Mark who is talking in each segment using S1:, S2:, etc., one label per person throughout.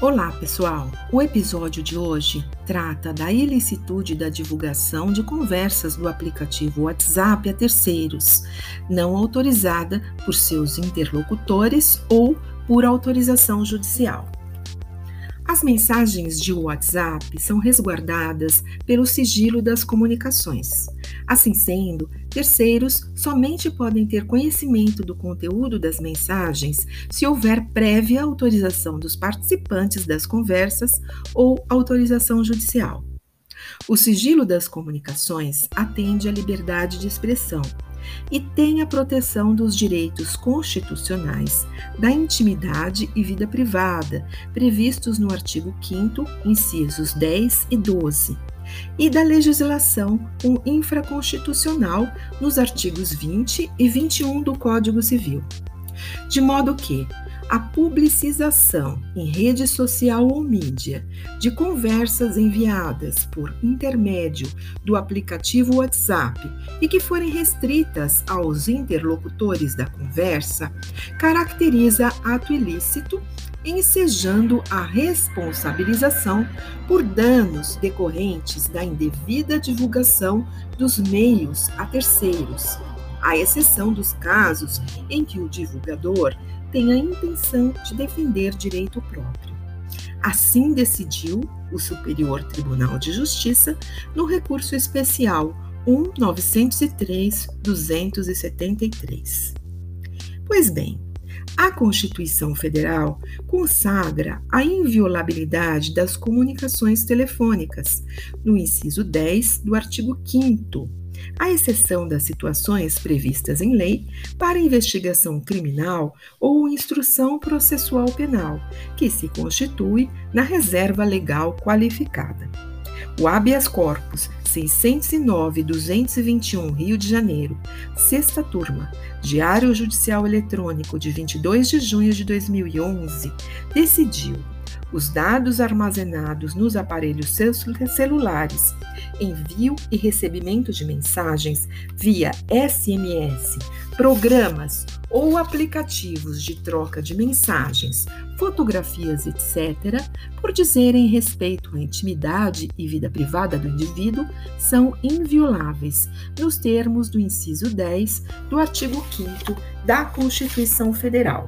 S1: Olá, pessoal! O episódio de hoje trata da ilicitude da divulgação de conversas do aplicativo WhatsApp a terceiros, não autorizada por seus interlocutores ou por autorização judicial. As mensagens de WhatsApp são resguardadas pelo sigilo das comunicações. Assim sendo, terceiros somente podem ter conhecimento do conteúdo das mensagens se houver prévia autorização dos participantes das conversas ou autorização judicial. O sigilo das comunicações atende à liberdade de expressão e tem a proteção dos direitos constitucionais da intimidade e vida privada, previstos no artigo 5, incisos 10 e 12, e da legislação infraconstitucional nos artigos 20 e 21 do Código Civil. De modo que, a publicização em rede social ou mídia de conversas enviadas por intermédio do aplicativo WhatsApp e que forem restritas aos interlocutores da conversa caracteriza ato ilícito, ensejando a responsabilização por danos decorrentes da indevida divulgação dos meios a terceiros, à exceção dos casos em que o divulgador tem a intenção de defender direito próprio. Assim decidiu o Superior Tribunal de Justiça no recurso especial 1.903.273. Pois bem, a Constituição Federal consagra a inviolabilidade das comunicações telefônicas, no inciso 10 do artigo 5 à exceção das situações previstas em lei para investigação criminal ou instrução processual penal, que se constitui na reserva legal qualificada. O habeas corpus 609-221 Rio de Janeiro, sexta turma, Diário Judicial Eletrônico de 22 de junho de 2011, decidiu os dados armazenados nos aparelhos celulares, envio e recebimento de mensagens via SMS, programas ou aplicativos de troca de mensagens, fotografias, etc., por dizerem respeito à intimidade e vida privada do indivíduo, são invioláveis, nos termos do inciso 10 do artigo 5 da Constituição Federal.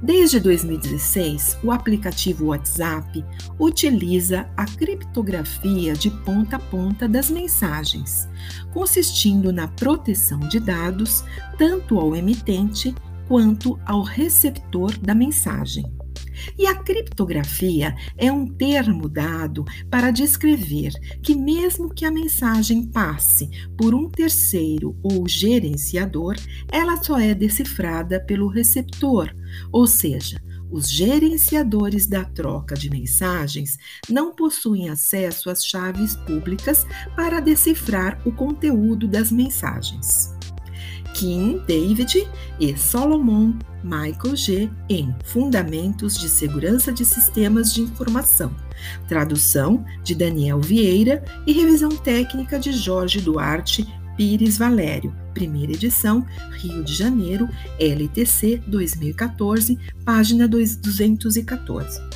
S1: Desde 2016, o aplicativo WhatsApp utiliza a criptografia de ponta a ponta das mensagens, consistindo na proteção de dados tanto ao emitente quanto ao receptor da mensagem. E a criptografia é um termo dado para descrever que, mesmo que a mensagem passe por um terceiro ou gerenciador, ela só é decifrada pelo receptor, ou seja, os gerenciadores da troca de mensagens não possuem acesso às chaves públicas para decifrar o conteúdo das mensagens. Kim David e Solomon Michael G. em Fundamentos de Segurança de Sistemas de Informação, tradução de Daniel Vieira e revisão técnica de Jorge Duarte Pires Valério, primeira edição, Rio de Janeiro, LTC 2014, página 214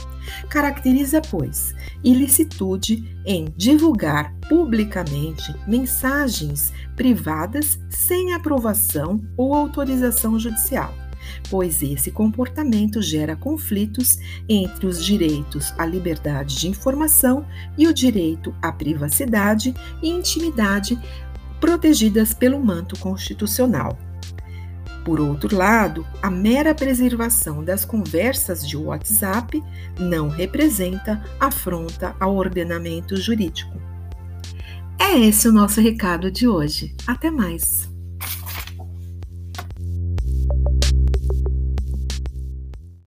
S1: caracteriza, pois, ilicitude em divulgar publicamente mensagens privadas sem aprovação ou autorização judicial, pois esse comportamento gera conflitos entre os direitos à liberdade de informação e o direito à privacidade e intimidade protegidas pelo manto constitucional. Por outro lado, a mera preservação das conversas de WhatsApp não representa afronta ao ordenamento jurídico. É esse o nosso recado de hoje. Até mais!